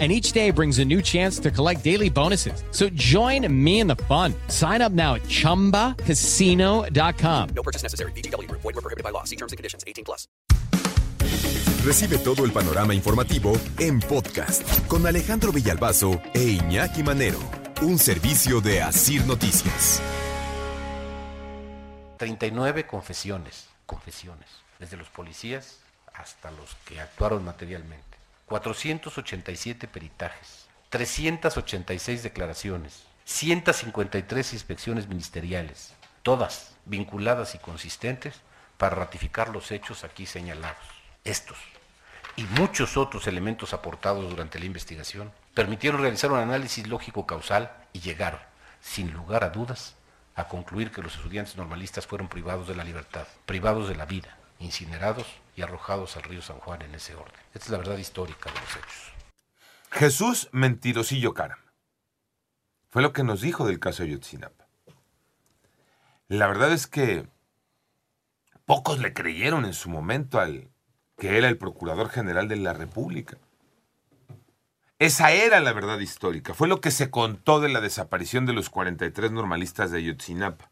and each day brings a new chance to collect daily bonuses. So join me in the fun. Sign up now at ChumbaCasino.com. No purchase necessary. BGW. Void were prohibited by law. See terms and conditions. 18 plus. Recibe todo el panorama informativo en podcast con Alejandro Villalbazo e Iñaki Manero. Un servicio de Asir Noticias. 39 confesiones, confesiones, desde los policías hasta los que actuaron materialmente. 487 peritajes, 386 declaraciones, 153 inspecciones ministeriales, todas vinculadas y consistentes para ratificar los hechos aquí señalados. Estos y muchos otros elementos aportados durante la investigación permitieron realizar un análisis lógico causal y llegaron, sin lugar a dudas, a concluir que los estudiantes normalistas fueron privados de la libertad, privados de la vida, incinerados y arrojados al río San Juan en ese orden. Esta es la verdad histórica de los hechos. Jesús Mentirosillo Caram. Fue lo que nos dijo del caso de Yotzinapa. La verdad es que pocos le creyeron en su momento al que era el Procurador General de la República. Esa era la verdad histórica. Fue lo que se contó de la desaparición de los 43 normalistas de Ayotzinapa.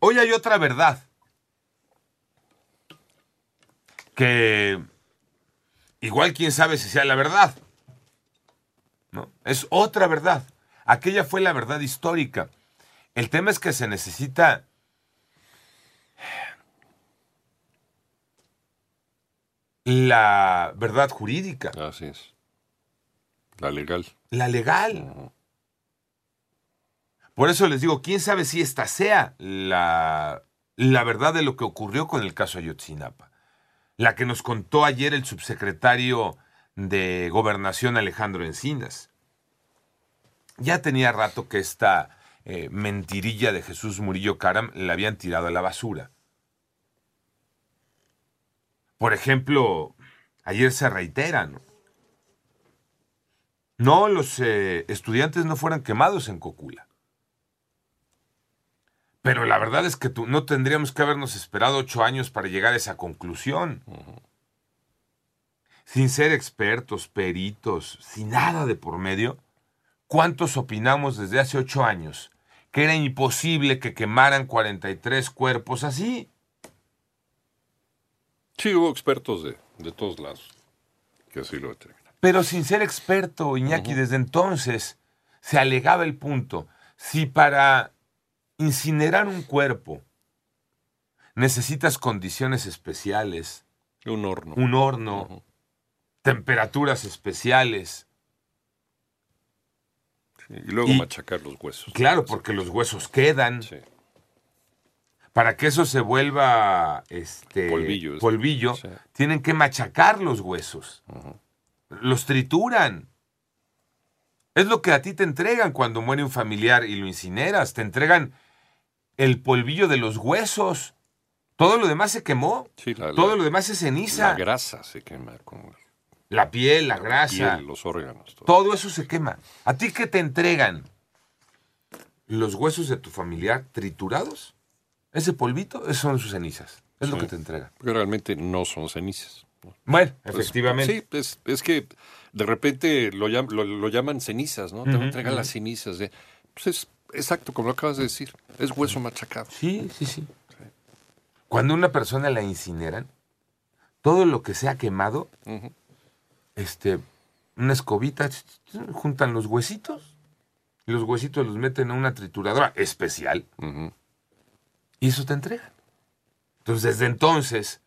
Hoy hay otra verdad que igual quién sabe si sea la verdad. ¿no? Es otra verdad. Aquella fue la verdad histórica. El tema es que se necesita la verdad jurídica. Así es. La legal. La legal. Por eso les digo, quién sabe si esta sea la, la verdad de lo que ocurrió con el caso Ayotzinapa la que nos contó ayer el subsecretario de Gobernación Alejandro Encinas. Ya tenía rato que esta eh, mentirilla de Jesús Murillo Caram la habían tirado a la basura. Por ejemplo, ayer se reitera, ¿no? Los eh, estudiantes no fueran quemados en Cocula. Pero la verdad es que tú, no tendríamos que habernos esperado ocho años para llegar a esa conclusión. Sin ser expertos, peritos, sin nada de por medio, ¿cuántos opinamos desde hace ocho años que era imposible que quemaran 43 cuerpos así? Sí, hubo expertos de, de todos lados que así lo determinan. Pero sin ser experto, Iñaki, desde entonces se alegaba el punto. Si para incinerar un cuerpo necesitas condiciones especiales. Un horno. Un horno. Temperaturas especiales. y luego machacar los huesos. Claro, porque los huesos quedan. Para que eso se vuelva este polvillo, polvillo tienen que machacar los huesos. Los trituran. Es lo que a ti te entregan cuando muere un familiar y lo incineras. Te entregan el polvillo de los huesos. Todo lo demás se quemó. todo lo demás es ceniza. La grasa se quema. La piel, la, grasa. los órganos. Todo. eso se quema. ¿A ti qué te entregan? ¿Los huesos de tu familiar triturados? Ese polvito, son sus cenizas. Es lo que te entregan. Porque realmente no son cenizas. Bueno, efectivamente. sí, es, que de repente lo, lo, llaman cenizas, ¿no? Te entregan las cenizas. De, pues es exacto, como lo acabas de decir. Es hueso machacado. Sí, sí, sí. Cuando una persona la incineran, todo lo que se ha quemado, este, una escobita, juntan los huesitos, y los huesitos los meten en una trituradora especial, y eso te entregan. Entonces, desde entonces,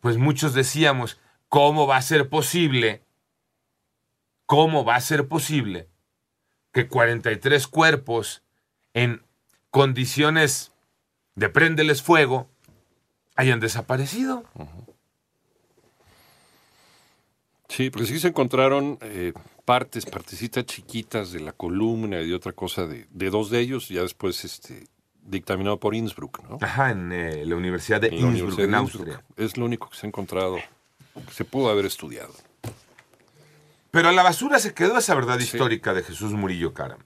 pues muchos decíamos, ¿cómo va a ser posible? ¿Cómo va a ser posible que 43 cuerpos en condiciones de prendeles fuego hayan desaparecido. Sí, porque sí se encontraron eh, partes, partecitas chiquitas de la columna y de otra cosa de, dos de ellos. Ya después este, dictaminado por Innsbruck, ¿no? Ajá, en eh, la Universidad de En Innsbruck, Universidad en de Austria. Innsbruck. Es lo único que se ha encontrado, que se pudo haber estudiado. Pero a la basura se quedó esa verdad Sí. histórica de Jesús Murillo Caram.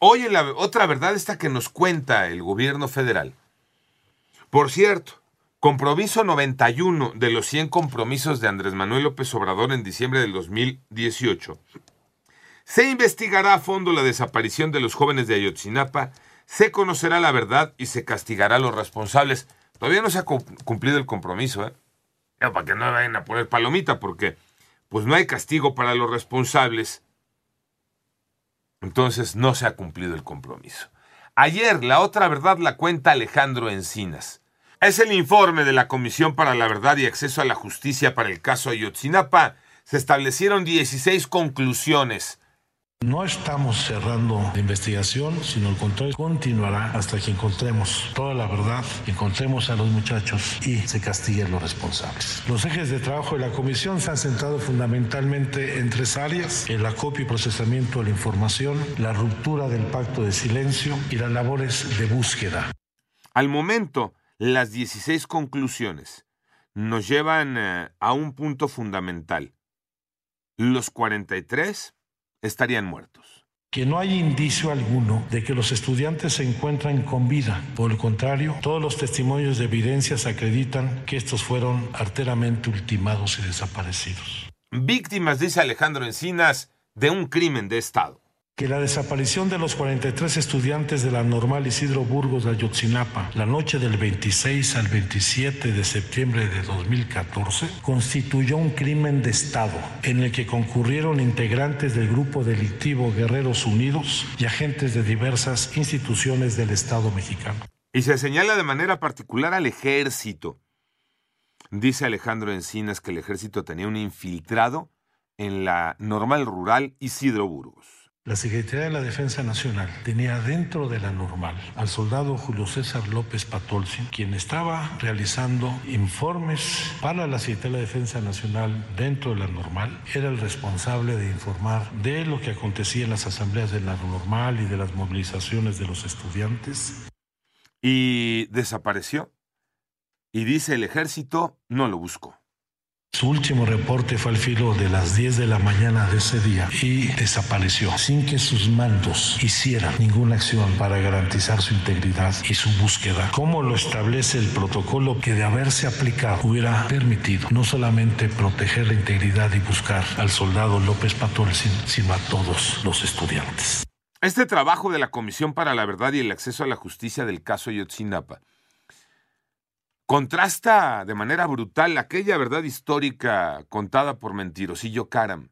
Hoy en la otra verdad está que nos cuenta el gobierno federal. Por cierto, compromiso 91 de los 100 compromisos de Andrés Manuel López Obrador en diciembre del 2018. Se investigará a fondo la desaparición de los jóvenes de Ayotzinapa, se conocerá la verdad y se castigará a los responsables. Todavía no se ha cum- cumplido el compromiso, ¿eh? Para que no vayan a poner palomita, porque pues no hay castigo para los responsables. Entonces no se ha cumplido el compromiso. Ayer la otra verdad la cuenta Alejandro Encinas. Es el informe de la Comisión para la Verdad y Acceso a la Justicia para el caso Ayotzinapa. Se establecieron 16 conclusiones. No estamos cerrando la investigación, sino al contrario, continuará hasta que encontremos toda la verdad, encontremos a los muchachos y se castiguen los responsables. Los ejes de trabajo de la comisión se han centrado fundamentalmente en tres áreas, el acopio y procesamiento de la información, la ruptura del pacto de silencio y las labores de búsqueda. Al momento, las 16 conclusiones nos llevan eh, a un punto fundamental. Los 43 estarían muertos. que no hay indicio alguno de que los estudiantes se encuentran con vida. Por el contrario, todos los testimonios de evidencias acreditan que estos fueron arteramente ultimados y desaparecidos. Víctimas, dice Alejandro Encinas, de un crimen de Estado. Que la desaparición de los 43 estudiantes de la normal Isidro Burgos de Ayotzinapa la noche del 26 al 27 de septiembre de 2014 constituyó un crimen de Estado en el que concurrieron integrantes del grupo delictivo Guerreros Unidos y agentes de diversas instituciones del Estado mexicano. Y se señala de manera particular al ejército. Dice Alejandro Encinas que el ejército tenía un infiltrado en la normal rural Isidro Burgos. La Secretaría de la Defensa Nacional tenía dentro de la normal al soldado Julio César López Patolsi, quien estaba realizando informes para la Secretaría de la Defensa Nacional dentro de la normal. Era el responsable de informar de lo que acontecía en las asambleas de la normal y de las movilizaciones de los estudiantes. Y desapareció. Y dice el ejército no lo buscó. Su último reporte fue al filo de las 10 de la mañana de ese día y desapareció sin que sus mandos hicieran ninguna acción para garantizar su integridad y su búsqueda, como lo establece el protocolo que de haberse aplicado hubiera permitido no solamente proteger la integridad y buscar al soldado López Patolcin, sino a todos los estudiantes. Este trabajo de la Comisión para la Verdad y el Acceso a la Justicia del caso Ayotzinapa contrasta de manera brutal aquella verdad histórica contada por Mentirosillo Caram,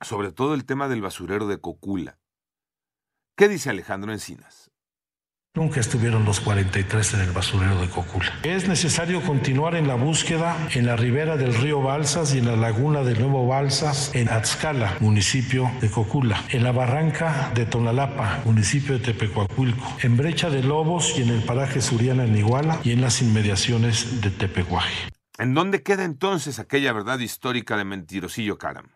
sobre todo el tema del basurero de Cocula. ¿Qué dice Alejandro Encinas? Nunca estuvieron los 43 en el basurero de Cocula. Es necesario continuar en la búsqueda en la ribera del río Balsas y en la laguna del Nuevo Balsas, en Atzcala, municipio de Cocula, en la barranca de Tonalapa, municipio de Tepecuacuilco, en Brecha de Lobos y en el paraje Suriana en Iguala y en las inmediaciones de Tepecuaje. ¿En dónde queda entonces aquella verdad histórica de Mentirosillo Caram?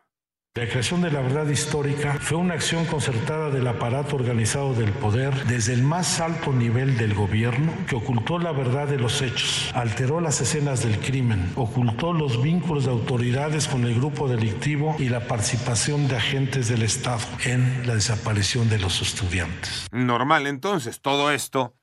La creación de la verdad histórica fue una acción concertada del aparato organizado del poder desde el más alto nivel del gobierno que ocultó la verdad de los hechos, alteró las escenas del crimen, ocultó los vínculos de autoridades con el grupo delictivo y la participación de agentes del Estado en la desaparición de los estudiantes. Normal entonces, todo esto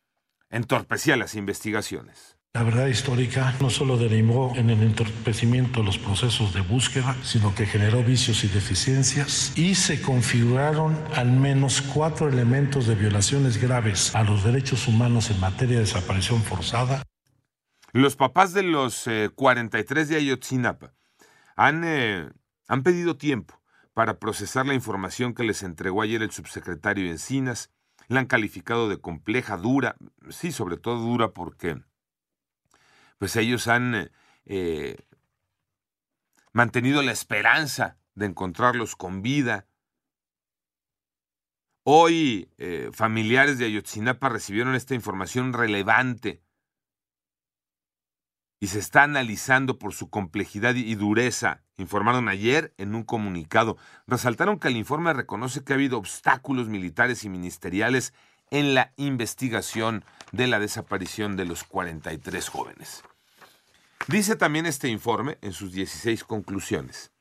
entorpecía las investigaciones. La verdad histórica no solo derivó en el entorpecimiento de los procesos de búsqueda, sino que generó vicios y deficiencias y se configuraron al menos cuatro elementos de violaciones graves a los derechos humanos en materia de desaparición forzada. Los papás de los eh, 43 de Ayotzinapa han, eh, han pedido tiempo para procesar la información que les entregó ayer el subsecretario Encinas. La han calificado de compleja, dura, sí, sobre todo dura porque pues ellos han eh, mantenido la esperanza de encontrarlos con vida. Hoy eh, familiares de Ayotzinapa recibieron esta información relevante y se está analizando por su complejidad y dureza, informaron ayer en un comunicado. Resaltaron que el informe reconoce que ha habido obstáculos militares y ministeriales en la investigación de la desaparición de los 43 jóvenes. Dice también este informe, en sus 16 conclusiones,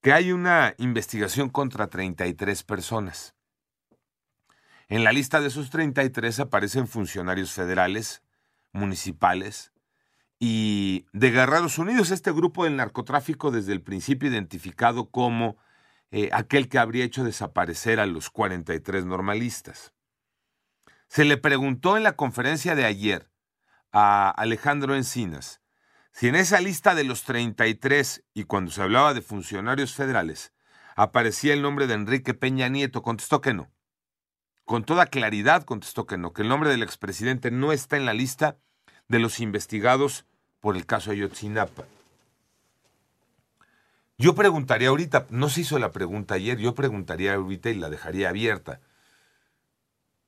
que hay una investigación contra 33 personas. En la lista de esos 33 aparecen funcionarios federales, municipales y de Guerreros Unidos, este grupo del narcotráfico desde el principio identificado como eh, aquel que habría hecho desaparecer a los 43 normalistas. Se le preguntó en la conferencia de ayer a Alejandro Encinas si en esa lista de los 33 y cuando se hablaba de funcionarios federales aparecía el nombre de Enrique Peña Nieto, contestó que no. Con toda claridad contestó que no, que el nombre del expresidente no está en la lista de los investigados por el caso Ayotzinapa. Yo preguntaría ahorita, no se hizo la pregunta ayer, yo preguntaría ahorita y la dejaría abierta.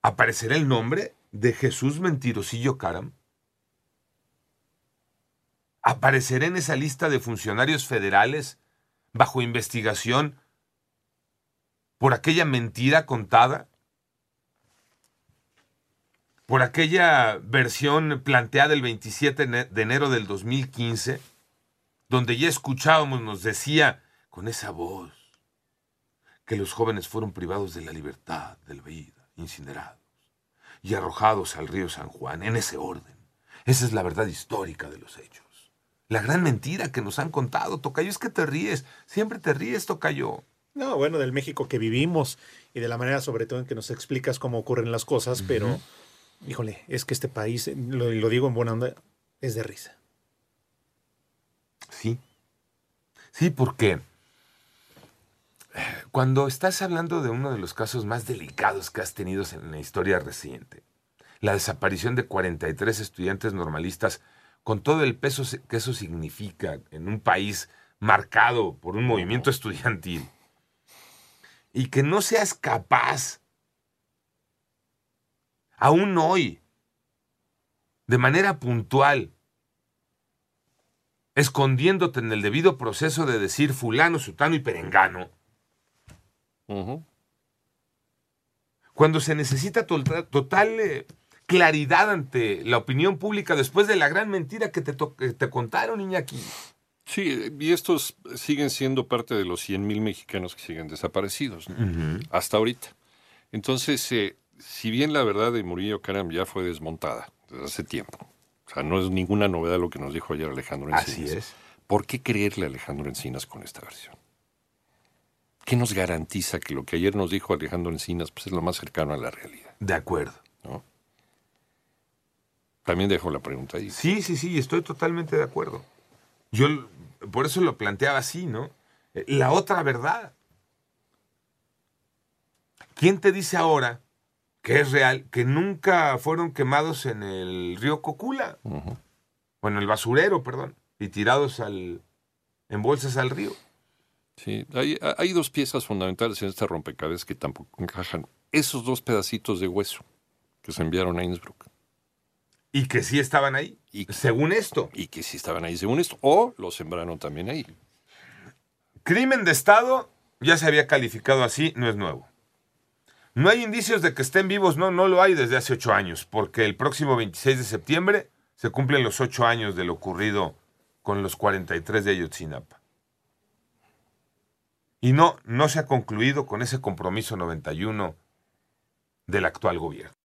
¿Aparecerá el nombre de Jesús Mentirosillo Caram? ¿Aparecerá en esa lista de funcionarios federales bajo investigación por aquella mentira contada? ¿Por aquella versión planteada el 27 de enero del 2015? donde ya escuchábamos, nos decía con esa voz que los jóvenes fueron privados de la libertad, de la vida, incinerados y arrojados al río San Juan, en ese orden. Esa es la verdad histórica de los hechos. La gran mentira que nos han contado, Tocayo, es que te ríes, siempre te ríes, Tocayo. No, bueno, del México que vivimos y de la manera sobre todo en que nos explicas cómo ocurren las cosas, pero, híjole, es que este país, lo, lo digo en buena onda, es de risa. Sí. Sí, porque cuando estás hablando de uno de los casos más delicados que has tenido en la historia reciente, la desaparición de 43 estudiantes normalistas, con todo el peso que eso significa en un país marcado por un movimiento estudiantil, y que no seas capaz, aún hoy, de manera puntual, escondiéndote en el debido proceso de decir fulano, sutano y perengano. Cuando se necesita total eh, claridad ante la opinión pública después de la gran mentira que te, te contaron, Iñaki. Sí, y estos siguen siendo parte de los 100.000 mexicanos que siguen desaparecidos, hasta ahorita. Entonces, eh, si bien la verdad de Murillo Caram ya fue desmontada desde hace tiempo, o sea, no es ninguna novedad lo que nos dijo ayer Alejandro Encinas. Así es. ¿Por qué creerle a Alejandro Encinas con esta versión? ¿Qué nos garantiza que lo que ayer nos dijo Alejandro Encinas pues, es lo más cercano a la realidad? De acuerdo. ¿no? También dejo la pregunta ahí. Sí, sí, sí, estoy totalmente de acuerdo. Yo por eso lo planteaba así, ¿no? Eh, La otra verdad. ¿Quién te dice ahora que es real que nunca fueron quemados en el río Cocula? O en el basurero, perdón, y tirados al, en bolsas al río. Sí, hay, hay dos piezas fundamentales en este rompecabezas que tampoco encajan. Esos dos pedacitos de hueso que se enviaron a Innsbruck. Y que sí estaban ahí, Y- según esto. Y que sí estaban ahí según esto. O los sembraron también ahí. Crimen de Estado ya se había calificado así, no es nuevo. No hay indicios de que estén vivos, no, no lo hay desde hace ocho años, porque el próximo 26 de septiembre se cumplen los ocho años de lo ocurrido con los 43 de Ayotzinapa. Y no, no se ha concluido con ese compromiso 91 del actual gobierno.